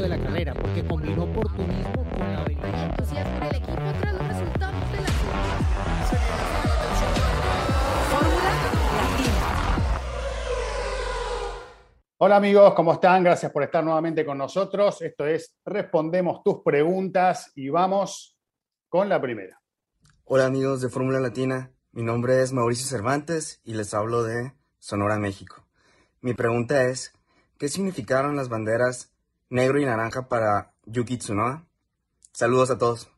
de la carrera, porque combinó oportunismo con la habilidad. entusiasmo en el equipo tras los resultados de la Fórmula Latina. Hola amigos, ¿cómo están? Gracias por estar nuevamente con nosotros. Esto es Respondemos tus preguntas y vamos con la primera. Hola amigos de Fórmula Latina, mi nombre es Mauricio Cervantes y les hablo de Sonora, México. Mi pregunta es, ¿qué significaron las banderas negro y naranja para Yuki Tsunoda? Saludos a todos.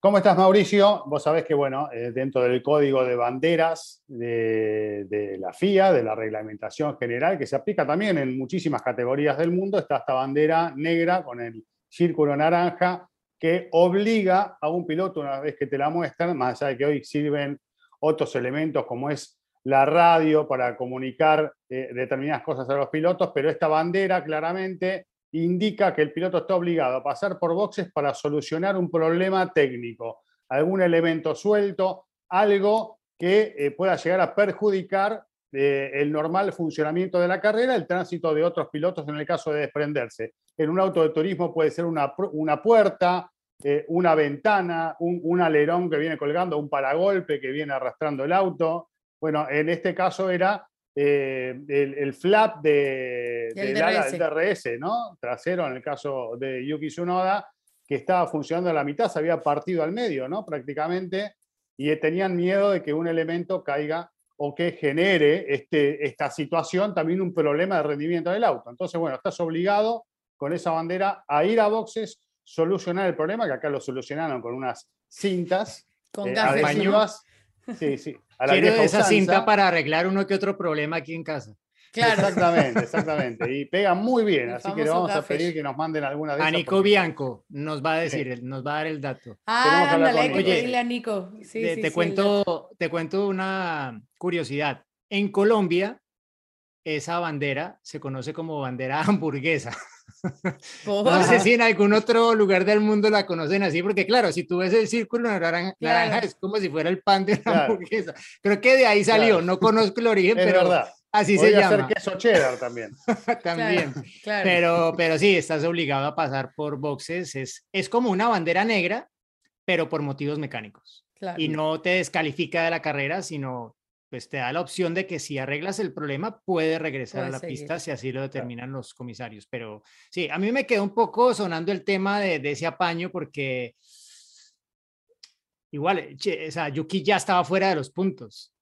¿Cómo estás, Mauricio? Vos sabés que, bueno, eh, dentro del código de banderas de, de, la FIA, de la reglamentación general, que se aplica también en muchísimas categorías del mundo, está esta bandera negra con el círculo naranja que obliga a un piloto, una vez que te la muestran, más allá de que hoy sirven otros elementos como es la radio para comunicar eh, determinadas cosas a los pilotos, pero esta bandera claramente indica que el piloto está obligado a pasar por boxes para solucionar un problema técnico, algún elemento suelto, algo que eh, pueda llegar a perjudicar eh, el normal funcionamiento de la carrera, el tránsito de otros pilotos en el caso de desprenderse. En un auto de turismo puede ser una, una puerta, una ventana, un, un, alerón que viene colgando, un paragolpe que viene arrastrando el auto. Bueno, en este caso era eh, el, el, flap de, Del DRS. ¿no? Trasero en el caso de Yuki Tsunoda, que estaba funcionando a la mitad, se había partido al medio, ¿no? Prácticamente, y tenían miedo de que un elemento caiga o que genere este, esta situación también un problema de rendimiento del auto. Entonces, bueno, estás obligado con esa bandera a ir a boxes, solucionar el problema, que acá lo solucionaron con unas cintas Con eh. Sí, sí. a la Quiero vieja esa usanza. cinta para arreglar uno que otro problema aquí en casa. Claro. Exactamente, exactamente. Y pega muy bien, El así que le vamos a pedir que nos manden alguna de A. Nico porque- Bianco nos va a decir, nos va a dar el dato. Ah, ándale, hay que Nico. pedirle a Nico. Sí, te, sí, te sí, cuento, te cuento una curiosidad. En Colombia, esa bandera se conoce como bandera hamburguesa. No sé si en algún otro lugar del mundo la conocen así, porque claro, si tú ves el círculo naranja, Claro. naranja, es como si fuera el pan de una Claro. hamburguesa. Creo que de ahí salió, Claro. no conozco el origen, Es pero verdad. así se llama ser queso cheddar también. también. Claro, claro. Pero, pero sí, estás obligado a pasar por boxes. Es, es como una bandera negra, pero por motivos mecánicos. claro. Y no te descalifica de la carrera, sino pues te da la opción de que si arreglas el problema, puedes regresar a Puedes la seguir. pista si así lo determinan los comisarios. Pero sí, a mí me quedó un poco sonando el tema de, de ese apaño porque igual, che, o sea, Yuki ya estaba fuera de los puntos.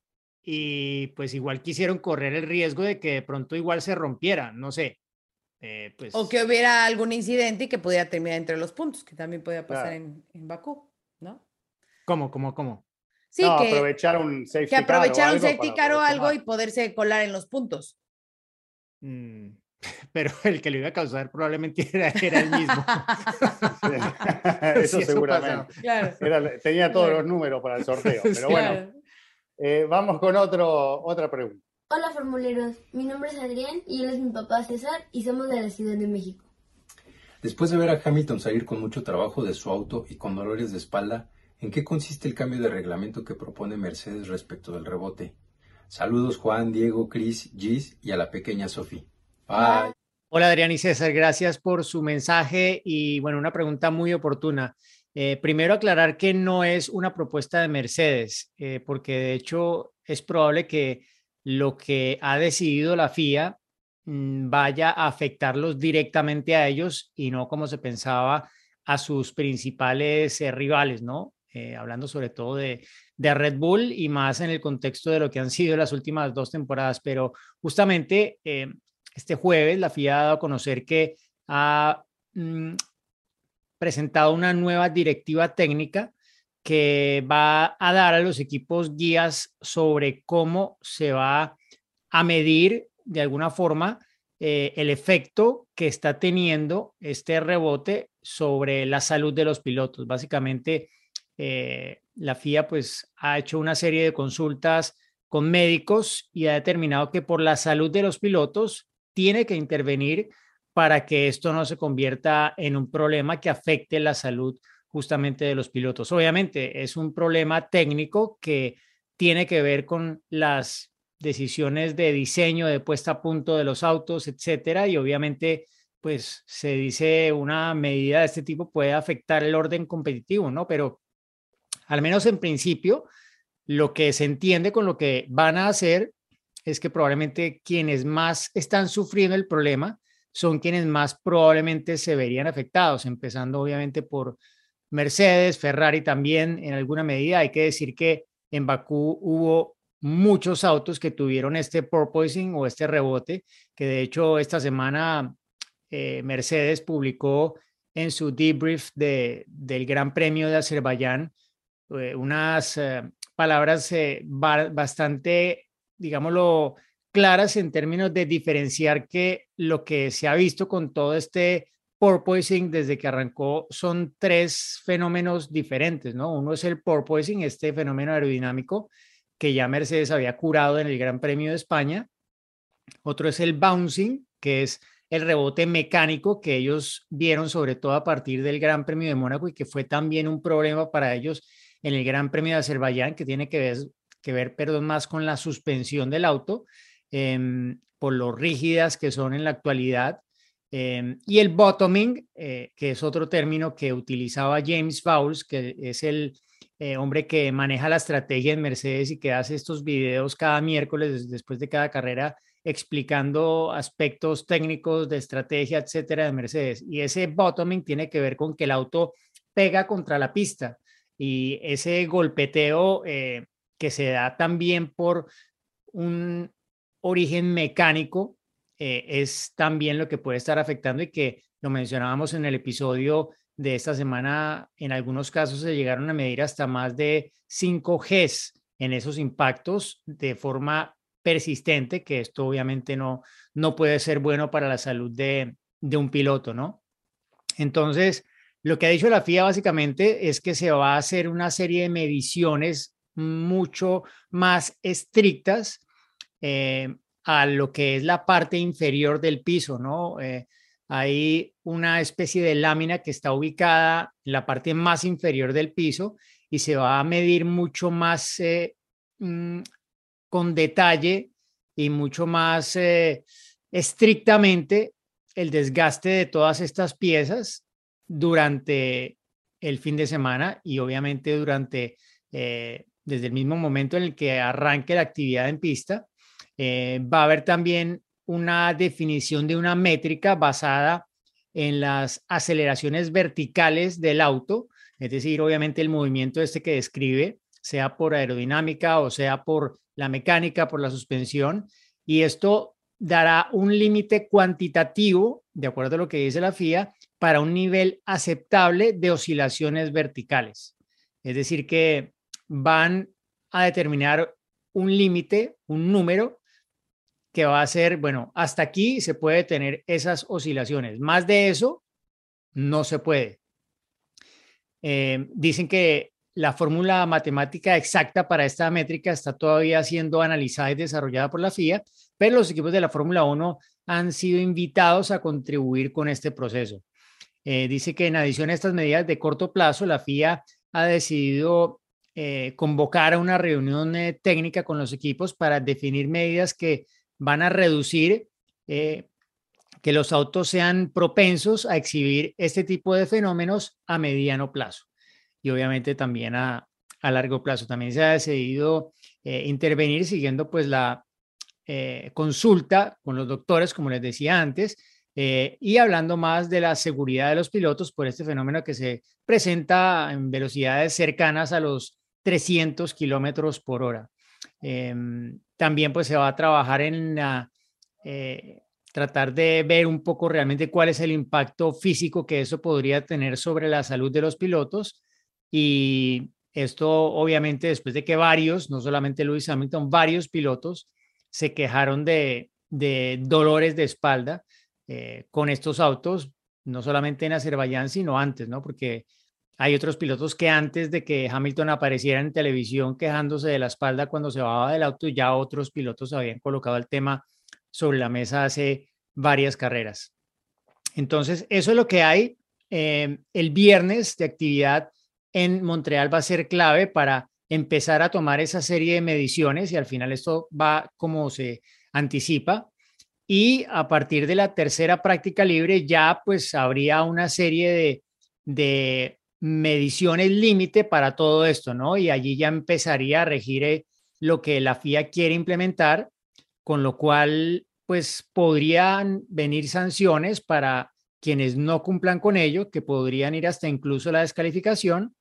Y pues igual quisieron correr el riesgo de que de pronto igual se rompiera, no sé. Eh, pues, O que hubiera algún incidente y que pudiera terminar entre los puntos, que también podía pasar Claro. en, en Bakú, ¿no? ¿Cómo, cómo, cómo? Sí, no, que, aprovechar un safety que car o aprovechar un algo safety car o algo y poderse colar en los puntos. Mm, Pero el que lo iba a causar probablemente era, era el mismo. eso Sí, eso seguramente. Claro. Era- tenía todos Claro. los números para el sorteo. Pero bueno, claro. eh, vamos con otro, otra pregunta. Hola formuleros, mi nombre es Adrián y él es mi papá César y somos de la Ciudad de México. Después de ver a Hamilton salir con mucho trabajo de su auto y con dolores de espalda, ¿en qué consiste el cambio de reglamento que propone Mercedes respecto del rebote? Saludos Juan, Diego, Chris, Gis y a la pequeña Sophie. Bye. Hola Adrián y César, gracias por su mensaje y bueno, una pregunta muy oportuna. Eh, primero aclarar que no es una propuesta de Mercedes, eh, porque de hecho es probable que lo que ha decidido la FIA mm, vaya a afectarlos directamente a ellos y no como se pensaba a sus principales eh, rivales, ¿no? Eh, hablando sobre todo de, Red Bull y más en el contexto de lo que han sido las últimas dos temporadas, pero justamente eh, este jueves la FIA ha dado a conocer que ha mm, presentado una nueva directiva técnica que va a dar a los equipos guías sobre cómo se va a medir de alguna forma eh, el efecto que está teniendo este rebote sobre la salud de los pilotos. Básicamente, eh, la FIA pues ha hecho una serie de consultas con médicos y ha determinado que por la salud de los pilotos tiene que intervenir para que esto no se convierta en un problema que afecte la salud justamente de los pilotos. Obviamente es un problema técnico que tiene que ver con las decisiones de diseño, de puesta a punto de los autos, etcétera, y obviamente pues se dice una medida de este tipo puede afectar el orden competitivo, ¿no? Pero al menos en principio, lo que se entiende con lo que van a hacer es que probablemente quienes más están sufriendo el problema son quienes más probablemente se verían afectados, empezando obviamente por Mercedes, Ferrari también en alguna medida. Hay que decir que en Bakú hubo muchos autos que tuvieron este porpoising o este rebote, que de hecho esta semana eh, Mercedes publicó en su debrief de, del Gran Premio de Azerbaiyán eh, unas eh, palabras bastante, digámoslo, claras en términos de diferenciar que lo que se ha visto con todo este porpoising desde que arrancó son tres fenómenos diferentes, ¿no? Uno es el porpoising, este fenómeno aerodinámico que ya Mercedes había curado en el Gran Premio de España. Otro es el bouncing, que es el rebote mecánico que ellos vieron sobre todo a partir del Gran Premio de Mónaco y que fue también un problema para ellos en el Gran Premio de Azerbaiyán, que tiene que ver, que ver perdón, más con la suspensión del auto, em, por lo rígidas que son en la actualidad. Em, y el bottoming, eh, que es otro término que utilizaba James Fowles, que es el eh, hombre que maneja la estrategia en Mercedes y que hace estos videos cada miércoles después de cada carrera explicando aspectos técnicos de estrategia, etcétera, de Mercedes. Y ese bottoming tiene que ver con que el auto pega contra la pista y ese golpeteo eh, que se da también por un origen mecánico eh, es también lo que puede estar afectando y que lo mencionábamos en el episodio de esta semana, en algunos casos se llegaron a medir hasta más de 5 Gs en esos impactos de forma persistente, que esto obviamente no, no puede ser bueno para la salud de, de un piloto, ¿no? Entonces, lo que ha dicho la FIA básicamente es que se va a hacer una serie de mediciones mucho más estrictas eh, a lo que es la parte inferior del piso, ¿no? Eh, hay una especie de lámina que está ubicada en la parte más inferior del piso y se va a medir mucho más eh, mm, con detalle y mucho más estrictamente el desgaste de todas estas piezas durante el fin de semana y obviamente durante, eh, desde el mismo momento en el que arranque la actividad en pista. va a haber también una definición de una métrica basada en las aceleraciones verticales del auto, es decir, obviamente el movimiento este que describe, sea por aerodinámica o sea por la mecánica, por la suspensión, y esto dará un límite cuantitativo, de acuerdo a lo que dice la FIA, para un nivel aceptable de oscilaciones verticales. Es decir, que van a determinar un límite, un número que va a ser, bueno, hasta aquí se puede tener esas oscilaciones. Más de eso, no se puede. Eh, dicen que la fórmula matemática exacta para esta métrica está todavía siendo analizada y desarrollada por la FIA, pero los equipos de la Fórmula 1 han sido invitados a contribuir con este proceso. Eh, dice que en adición a estas medidas de corto plazo, la FIA ha decidido eh, convocar a una reunión técnica con los equipos para definir medidas que van a reducir eh, que los autos sean propensos a exhibir este tipo de fenómenos a mediano plazo y obviamente también a, largo plazo. También se ha decidido eh, intervenir siguiendo pues la eh, consulta con los doctores, como les decía antes, y hablando más de la seguridad de los pilotos por este fenómeno que se presenta en velocidades cercanas a los 300 kilómetros por hora. Em, también pues se va a trabajar en eh, tratar de ver un poco realmente cuál es el impacto físico que eso podría tener sobre la salud de los pilotos. Y esto obviamente después de que varios, no solamente Lewis Hamilton, varios pilotos se quejaron de, dolores de espalda eh, con estos autos, no solamente en Azerbaiyán, sino antes, ¿no? Porque hay otros pilotos que antes de que Hamilton apareciera en televisión quejándose de la espalda cuando se bajaba del auto, ya otros pilotos habían colocado el tema sobre la mesa hace varias carreras. Entonces, eso es lo que hay. Eh, el viernes de actividad en Montreal va a ser clave para empezar a tomar esa serie de mediciones y al final esto va como se anticipa y a partir de la tercera práctica libre ya pues habría una serie de, de mediciones límite para todo esto, ¿no? Y allí ya empezaría a regir eh, lo que la FIA quiere implementar, con lo cual pues podrían venir sanciones para quienes no cumplan con ello, que podrían ir hasta incluso la descalificación,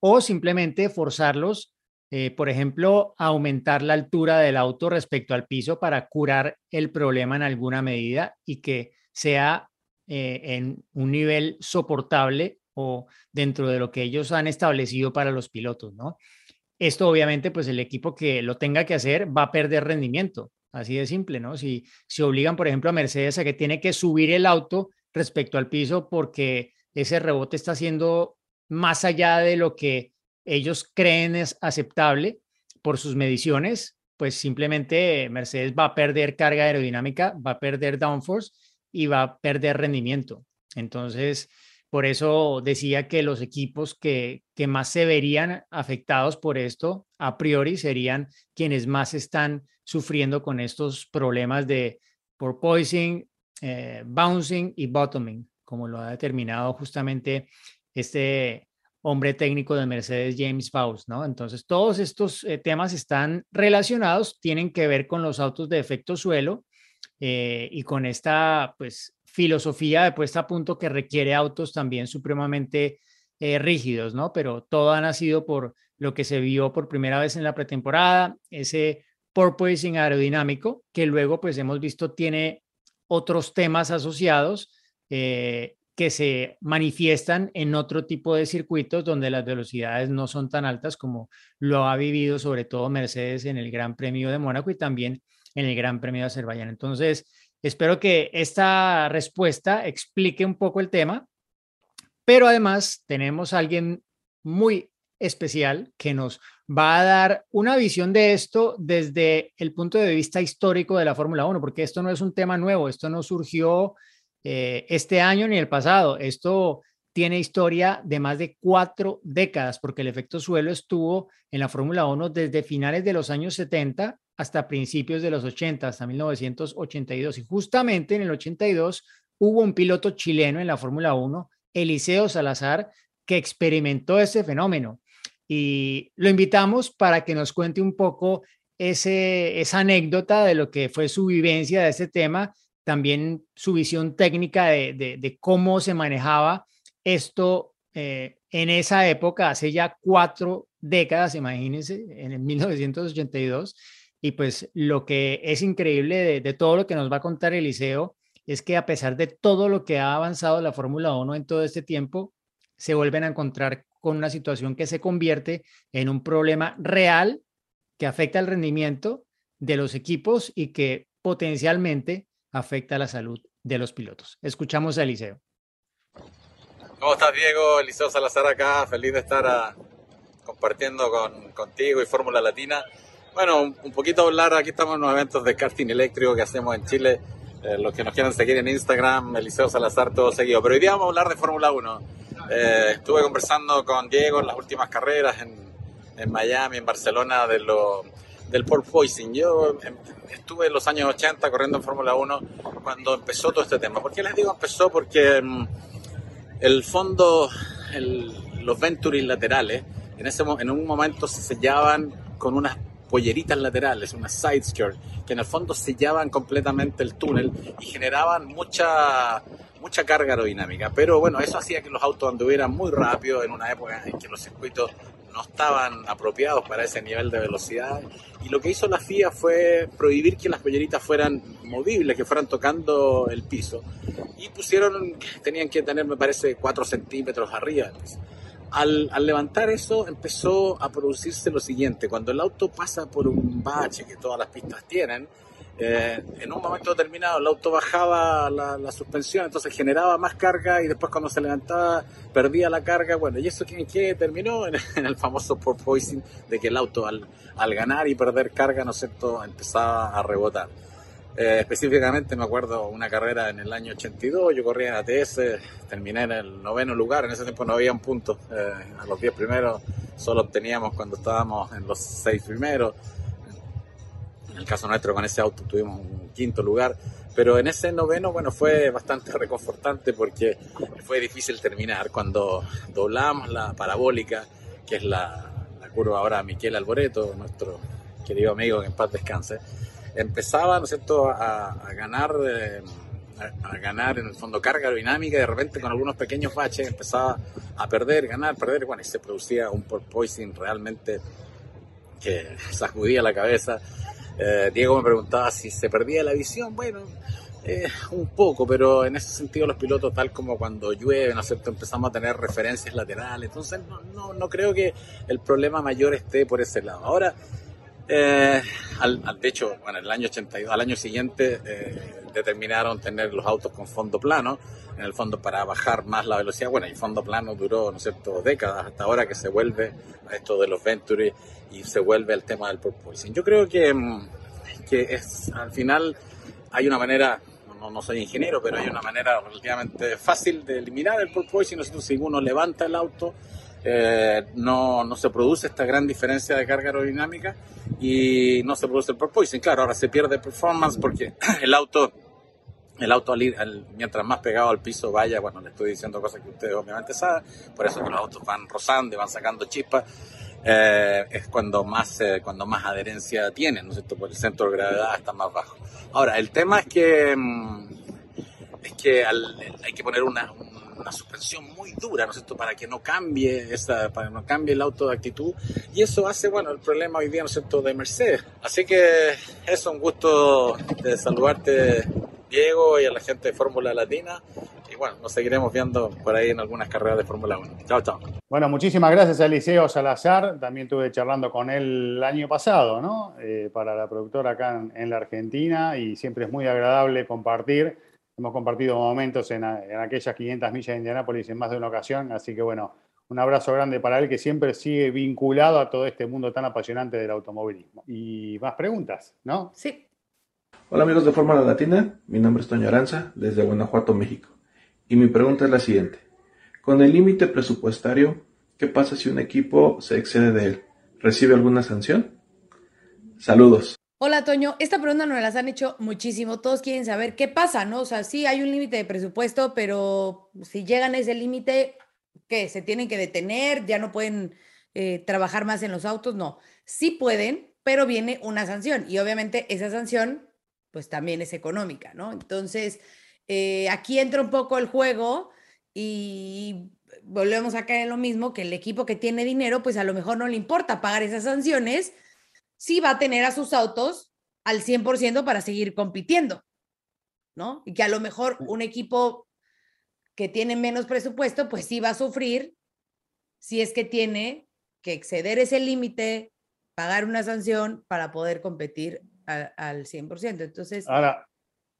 o simplemente forzarlos eh, por ejemplo, aumentar la altura del auto respecto al piso para curar el problema en alguna medida y que sea eh, en un nivel soportable o dentro de lo que ellos han establecido para los pilotos, ¿no? Esto obviamente, pues el equipo que lo tenga que hacer va a perder rendimiento, así de simple, ¿no? Si se obligan, por ejemplo, a Mercedes a que tiene que subir el auto respecto al piso porque ese rebote está siendo más allá de lo que ellos creen es aceptable por sus mediciones, pues simplemente Mercedes va a perder carga aerodinámica, va a perder downforce y va a perder rendimiento. Entonces, por eso decía que los equipos que, que más se verían afectados por esto, a priori, serían quienes más están sufriendo con estos problemas de porpoising, eh, bouncing y bottoming, como lo ha determinado justamente este hombre técnico de Mercedes, James Faust, ¿no? Entonces, todos estos eh, temas están relacionados, tienen que ver con los autos de efecto suelo eh, y con esta, pues, filosofía de puesta a punto que requiere autos también supremamente eh, rígidos, ¿no? Pero todo ha nacido por lo que se vio por primera vez en la pretemporada, ese porpoising aerodinámico, que luego, pues, hemos visto tiene otros temas asociados que se manifiestan en otro tipo de circuitos donde las velocidades no son tan altas como lo ha vivido sobre todo Mercedes en el Gran Premio de Mónaco y también en el Gran Premio de Azerbaiyán. Entonces, espero que esta respuesta explique un poco el tema, pero además tenemos a alguien muy especial que nos va a dar una visión de esto desde el punto de vista histórico de la Fórmula 1, porque esto no es un tema nuevo, esto no surgió eh, este año ni el pasado. Esto tiene historia de más de cuatro décadas, porque el efecto suelo estuvo en la Fórmula 1 desde finales de los años 70 hasta principios de los 80, hasta 1982. Y justamente en el 82 hubo un piloto chileno en la Fórmula 1, Eliseo Salazar, que experimentó ese fenómeno. Y lo invitamos para que nos cuente un poco ese, esa anécdota de lo que fue su vivencia de este tema también su visión técnica de, cómo se manejaba esto eh, en esa época, hace ya cuatro décadas, imagínense, en el 1982. Y pues lo que es increíble de, todo lo que nos va a contar Eliseo es que a pesar de todo lo que ha avanzado la Fórmula 1 en todo este tiempo, se vuelven a encontrar con una situación que se convierte en un problema real que afecta el rendimiento de los equipos y que potencialmente afecta la salud de los pilotos. Escuchamos a Eliseo. ¿Cómo estás, Diego? Eliseo Salazar acá, feliz de estar ah, compartiendo con, contigo y Fórmula Latina. Bueno, un, poquito hablar, aquí estamos en unos eventos de karting eléctrico que hacemos en Chile. Eh, los que nos quieran seguir en Instagram, Eliseo Salazar, todo seguido. Pero hoy día vamos a hablar de Fórmula 1. Eh, estuve conversando con Diego en las últimas carreras en, en Miami, en Barcelona, de lo del porpoising. Yo em, estuve en los años 80 corriendo en Fórmula 1 cuando empezó todo este tema. ¿Por qué les digo empezó? Porque em, el fondo, los Venturis laterales, en, ese, en un momento se sellaban con unas polleritas laterales, unas side skirts, que en el fondo sellaban completamente el túnel y generaban mucha mucha carga aerodinámica, pero bueno, eso hacía que los autos anduvieran muy rápido en una época en que los circuitos no estaban apropiados para ese nivel de velocidad. Y lo que hizo la FIA fue prohibir que las polleritas fueran movibles, que fueran tocando el piso. Y pusieron, tenían que tener, me parece, 4 centímetros arriba. Al, al, levantar eso empezó a producirse lo siguiente, cuando el auto pasa por un bache que todas las pistas tienen, eh, en un momento determinado el auto bajaba la, suspensión, entonces generaba más carga y después cuando se levantaba perdía la carga. Bueno, y eso que, terminó en, el famoso porpoising de que el auto al, al, ganar y perder carga, ¿no es cierto?, empezaba a rebotar. Eh, específicamente me acuerdo una carrera en el año 82, yo corría en ATS, terminé en el noveno lugar, en ese tiempo no había un punto, eh, a los 10 primeros solo obteníamos cuando estábamos en los 6 primeros en el caso nuestro con ese auto tuvimos un quinto lugar. Pero en ese noveno, bueno, fue bastante reconfortante porque fue difícil terminar cuando doblamos la parabólica, que es la, la curva ahora Miquel Alboreto, nuestro querido amigo que en paz descanse, empezaba, ¿no es cierto?, a, a ganar, eh, a, ganar en el fondo carga aerodinámica y de repente con algunos pequeños baches empezaba a perder, ganar, perder, bueno, y se producía un porpoising realmente que sacudía la cabeza. Eh, Diego me preguntaba si se perdía la visión. Bueno, eh, un poco, pero en ese sentido los pilotos, tal como cuando llueve, ¿no es cierto?, empezamos a tener referencias laterales. Entonces, no, no, no creo que el problema mayor esté por ese lado. Ahora, eh, al, de hecho, bueno, el año 82, al año siguiente eh, determinaron tener los autos con fondo plano, en el fondo para bajar más la velocidad. Bueno, el fondo plano duró, ¿no es cierto?, décadas hasta ahora que se vuelve a esto de los Venturi y se vuelve el tema del porpoising. Yo creo que, mm, que es, al final hay una manera, no, no, soy ingeniero, pero hay una manera relativamente fácil de eliminar el porpoising. ¿no? Si uno levanta el auto, eh, no, no se produce esta gran diferencia de carga aerodinámica y no se produce el porpoising. Claro, ahora se pierde performance porque el auto el auto al mientras más pegado al piso vaya, bueno, le estoy diciendo cosas que ustedes obviamente saben, por eso que los autos van rozando y van sacando chispas, eh, es cuando más, eh, cuando más adherencia tienen, ¿no es cierto? Por el centro de gravedad está más bajo. Ahora, el tema es que, mm, es que hay que poner una, una suspensión muy dura, ¿no es cierto?, para que no cambie esa, para que no cambie el auto de actitud, y eso hace, bueno, el problema hoy día, ¿no es cierto?, de Mercedes. Así que es un gusto de saludarte, Diego, y a la gente de Fórmula Latina, y bueno, nos seguiremos viendo por ahí en algunas carreras de Fórmula 1. Chao, chao. Bueno, muchísimas gracias a Eliseo Salazar, también estuve charlando con él el año pasado, ¿no?, eh, para la productora acá en, en la Argentina, y siempre es muy agradable compartir Hemos compartido momentos en, en, aquellas 500 millas de Indianápolis en más de una ocasión, así que bueno, un abrazo grande para él que siempre sigue vinculado a todo este mundo tan apasionante del automovilismo. Y más preguntas, ¿no? Sí. Hola amigos de Fórmula Latina, mi nombre es Toño Aranza, desde Guanajuato, México. Y mi pregunta es la siguiente. Con el límite presupuestario, ¿qué pasa si un equipo se excede de él? ¿Recibe alguna sanción? Saludos. Hola, Toño. Esta pregunta nos las han hecho muchísimo. Todos quieren saber qué pasa, ¿no? O sea, sí hay un límite de presupuesto, pero si llegan a ese límite, ¿qué? ¿Se tienen que detener? ¿Ya no pueden eh, trabajar más en los autos? No. Sí pueden, pero viene una sanción. Y obviamente esa sanción, pues también es económica, ¿no? Entonces, eh, aquí entra un poco el juego y volvemos a caer en lo mismo, que el equipo que tiene dinero, pues a lo mejor no le importa pagar esas sanciones sí va a tener a sus autos al 100% para seguir compitiendo, ¿no? Y que a lo mejor un equipo que tiene menos presupuesto, pues sí va a sufrir si es que tiene que exceder ese límite, pagar una sanción para poder competir a, al 100%. Entonces... Ahora,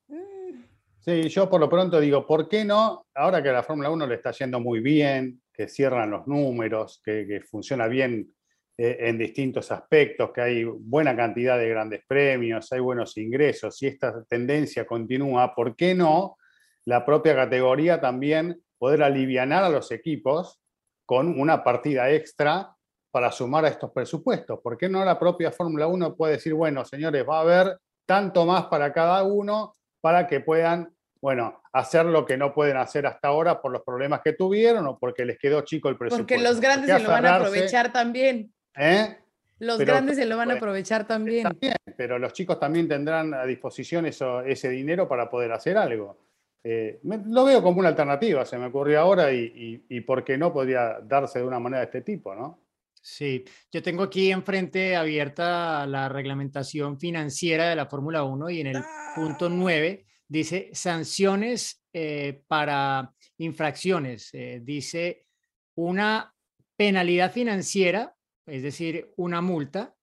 mm. sí, yo por lo pronto digo, ¿por qué no? Ahora que a la Fórmula 1 le está yendo muy bien, que cierran los números, que, que funciona bien eh, en distintos aspectos, que hay buena cantidad de grandes premios, hay buenos ingresos, si esta tendencia continúa, ¿por qué no la propia categoría también poder aliviar a los equipos con una partida extra para sumar a estos presupuestos? ¿Por qué no la propia Fórmula 1 puede decir, bueno, señores, va a haber tanto más para cada uno para que puedan bueno, hacer lo que no pueden hacer hasta ahora por los problemas que tuvieron o porque les quedó chico el presupuesto. Porque los grandes se lo van a aprovechar también. ¿Eh? Los pero, grandes se lo van a aprovechar también. también. Pero los chicos también tendrán a disposición eso, ese dinero para poder hacer algo. Eh, me, lo veo como una alternativa, se me ocurrió ahora y, y, y, por qué no podría darse de una manera de este tipo, ¿no? Sí, yo tengo aquí enfrente abierta la reglamentación financiera de la Fórmula 1 y en el ¡Ah! punto 9 dice sanciones eh, para infracciones. Eh, dice una penalidad financiera es decir, una multa.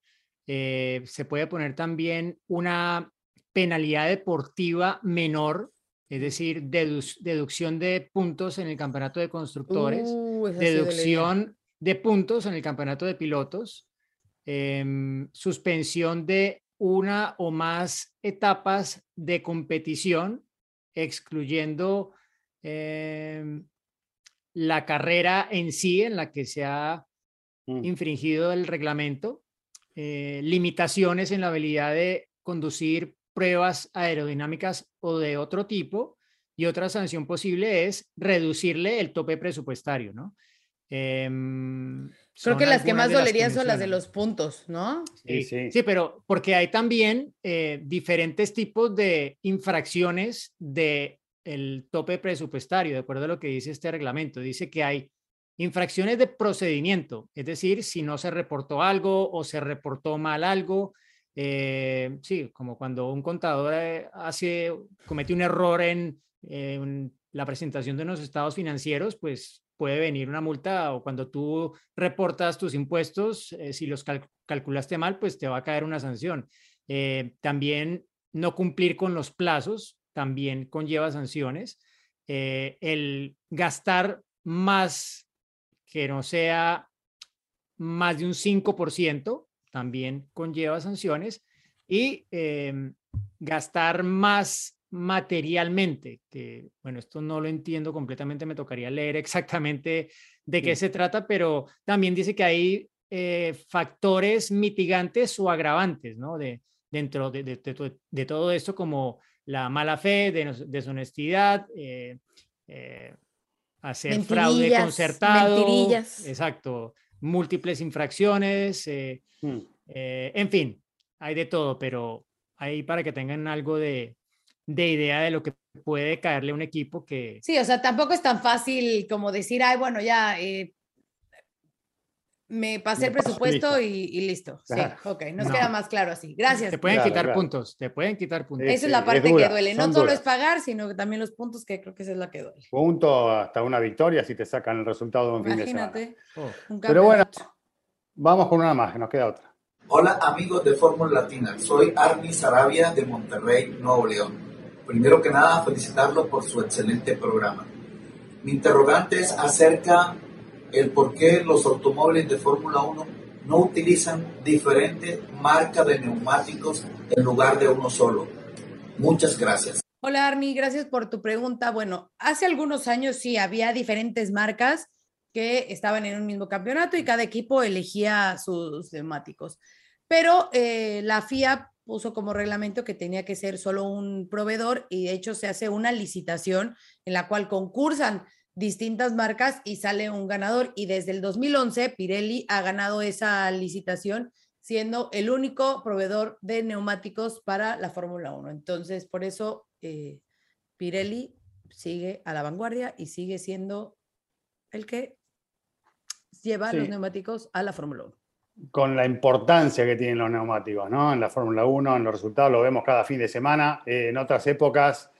Eh, se puede poner también una penalidad deportiva menor, es decir, dedu deducción de puntos en el campeonato de constructores, uh, deducción de puntos en el campeonato de pilotos, eh, suspensión de una o más etapas de competición, excluyendo eh, la carrera en sí en la que se ha mm. infringido el reglamento, eh, limitaciones en la habilidad de conducir pruebas aerodinámicas o de otro tipo. Y otra sanción posible es reducirle el tope presupuestario, ¿no? Em, Creo que las que más de dolerían son las de los puntos, ¿no? Sí, sí. sí, pero porque hay también eh, diferentes tipos de infracciones de el tope presupuestario, de acuerdo a lo que dice este reglamento. Dice que hay infracciones de procedimiento, es decir, si no se reportó algo o se reportó mal algo. eh, sí, como cuando un contador eh, hace, comete un error en, en la presentación de unos estados financieros, pues puede venir una multa o cuando tú reportas tus impuestos, eh, si los cal- calculaste mal, pues te va a caer una sanción. Eh, también no cumplir con los plazos también conlleva sanciones. Eh, el gastar más que no sea más de un 5% también conlleva sanciones y em, gastar más materialmente, que bueno, esto no lo entiendo completamente, me tocaría leer exactamente de qué Sí. se trata, pero también dice que hay eh, factores mitigantes o agravantes, ¿no? De, dentro de, de- de to- de todo esto como la mala fe, de, deshonestidad, eh, eh, hacer fraude concertado, mentirillas. exacto, múltiples infracciones, Mm. en fin, hay de todo, pero ahí para que tengan algo de, de idea de lo que puede caerle a un equipo que... Sí, o sea, tampoco es tan fácil como decir, ay, bueno, ya eh, me pasé Me el presupuesto listo. y, y listo. Sí, ok, nos No. queda más claro así. Gracias. Te pueden Claro, quitar claro. puntos, te pueden quitar puntos. Es- Esa es la es parte dura, que duele. No solo duras. es pagar, sino que también los puntos, que creo que esa es la que duele. Punto hasta una victoria si te sacan el resultado de un fin de semana. Imagínate. Oh, un Pero bueno, vamos con una más, que nos queda otra. Hola amigos de Fórmula Latina, soy Arni Sarabia de Monterrey, Nuevo León. Primero que nada, felicitarlos por su excelente programa. Mi interrogante es acerca el por qué los automóviles de Fórmula 1 no utilizan diferentes marcas de neumáticos en lugar de uno solo. Muchas gracias. Hola Arni, gracias por tu pregunta. Bueno, hace algunos años sí había diferentes marcas que estaban en un mismo campeonato y cada equipo elegía sus neumáticos. Pero eh, la FIA puso como reglamento que tenía que ser solo un proveedor y de hecho se hace una licitación en la cual concursan distintas marcas y sale un ganador. Y desde el 2011 Pirelli ha ganado esa licitación siendo el único proveedor de neumáticos para la Fórmula 1. Entonces, por eso eh, Pirelli sigue a la vanguardia y sigue siendo el que lleva los neumáticos a la Fórmula 1. Con la importancia que tienen los neumáticos, ¿no? En la Fórmula 1, en los resultados, lo vemos cada fin de semana. Eh, en otras épocas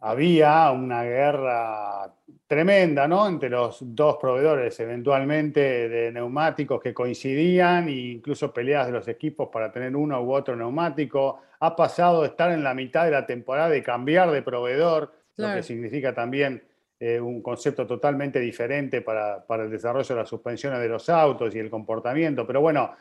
había una guerra tremenda, ¿no? Entre los dos proveedores, eventualmente de neumáticos que coincidían, e incluso peleas de los equipos para tener uno u otro neumático. Ha pasado de estar en la mitad de la temporada y cambiar de proveedor, lo que significa también eh, un concepto totalmente diferente para, para el desarrollo de las suspensiones de los autos y el comportamiento. Pero bueno,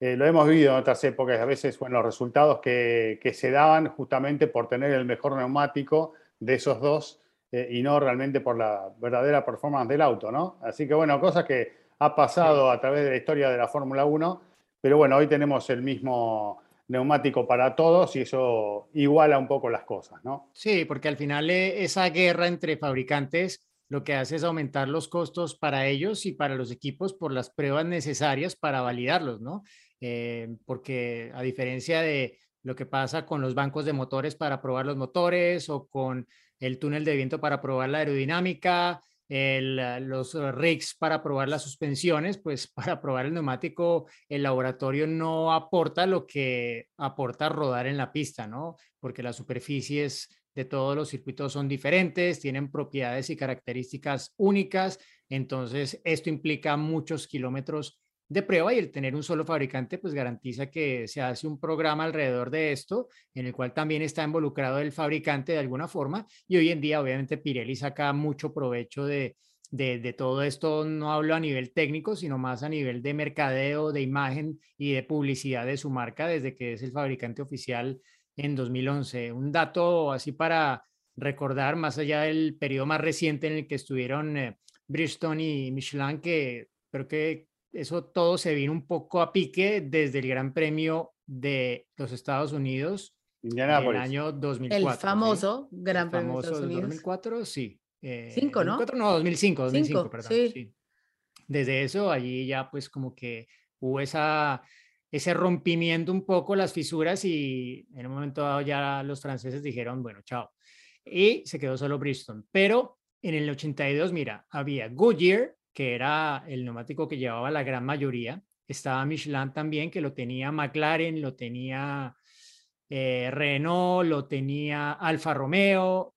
eh, lo hemos vivido en otras épocas, a veces, bueno, los resultados que, que se daban justamente por tener el mejor neumático de esos dos eh, y no realmente por la verdadera performance del auto, ¿no? Así que bueno, cosas que ha pasado a través de la historia de la Fórmula 1, pero bueno, hoy tenemos el mismo neumático para todos y eso iguala un poco las cosas, ¿no? Sí, porque al final eh, esa guerra entre fabricantes lo que hace es aumentar los costos para ellos y para los equipos por las pruebas necesarias para validarlos, ¿no? Eh, porque a diferencia de lo que pasa con los bancos de motores para probar los motores o con el túnel de viento para probar la aerodinámica, el, ah, los ah, rigs para probar las suspensiones, pues para probar el neumático, el laboratorio no aporta lo que aporta rodar en la pista, ¿no? Porque las superficies de todos los circuitos son diferentes, tienen propiedades y características únicas, entonces esto implica muchos kilómetros de prueba y el tener un solo fabricante pues garantiza que se hace un programa alrededor de esto en el cual también está involucrado el fabricante de alguna forma y hoy en día obviamente Pirelli saca mucho provecho de, de, todo esto, no hablo a nivel técnico, sino más a nivel de mercadeo, de imagen y de publicidad de su marca desde que es el fabricante oficial en 2011. Un dato así para recordar, más allá del periodo más reciente en el que estuvieron eh, Bridgestone y Michelin, que creo que eso todo se vino un poco a pique desde el Gran Premio de los Estados Unidos en el año 2004. El famoso Gran Premio famoso de Estados Unidos. 2004, sí. Eh, Cinco, ¿no? 2004, no, 2005, 2005, Cinco, perdón. sí. sí. Desde eso, allí ya pues como que hubo esa, ese rompimiento un poco, las fisuras y en un momento dado ya los franceses dijeron, bueno, chao. Y se quedó solo Bristol. Pero en el 82, mira, había Goodyear, que era el neumático que llevaba la gran mayoría. Estaba Michelin también, que lo tenía McLaren, lo tenía eh, Renault, lo tenía Alfa Romeo,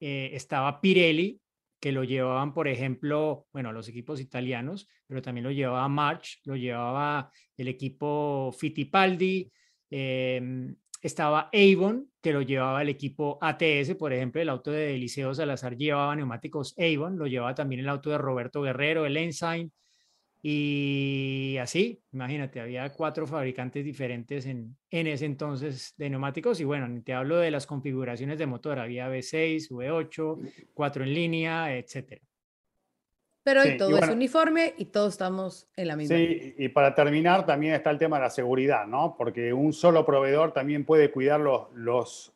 eh, estaba Pirelli, que lo llevaban, por ejemplo, bueno, los equipos italianos, pero también lo llevaba March, lo llevaba el equipo Fittipaldi, em, estaba Avon, que lo llevaba el equipo ATS, por ejemplo, el auto de Eliseo Salazar llevaba neumáticos Avon, lo llevaba también el auto de Roberto Guerrero, el Ensign, y así, imagínate, había cuatro fabricantes diferentes en, en ese entonces de neumáticos, y bueno, ni te hablo de las configuraciones de motor, había V6, V8, 4 en línea, etcétera. Pero Sí, hoy y todo es uniforme y todos estamos en la misma. Sí, y para terminar también está el tema de la seguridad, ¿no? Porque un solo proveedor también puede cuidar los, los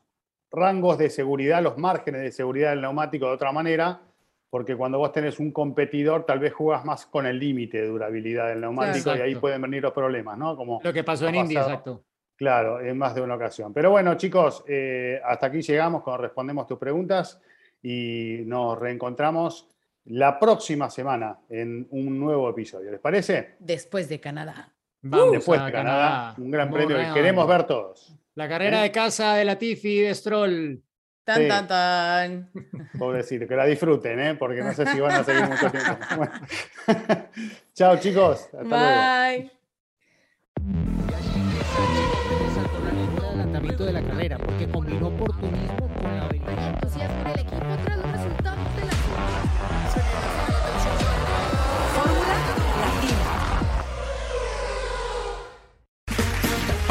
rangos de seguridad, los márgenes de seguridad del neumático de otra manera, porque cuando vos tenés un competidor tal vez jugás más con el límite de durabilidad del neumático y ahí pueden venir los problemas, ¿no? Como Lo que pasó en pasado. exacto. Claro, en más de una ocasión. Pero bueno, chicos, eh, hasta aquí llegamos cuando respondemos tus preguntas y nos reencontramos la próxima semana en un nuevo episodio. ¿Les parece? Después de Canadá. Vamos Después a de Canadá, un gran premio que queremos ver todos. La carrera ¿Eh? de casa de Latifi y de Stroll. Tan, Sí. tan, tan. Pobrecito, que la disfruten, ¿eh? porque no sé si van a seguir mucho tiempo. Bueno. Chao, chicos. Hasta luego. Bye. adelantamiento de la carrera, porque combinó oportunismo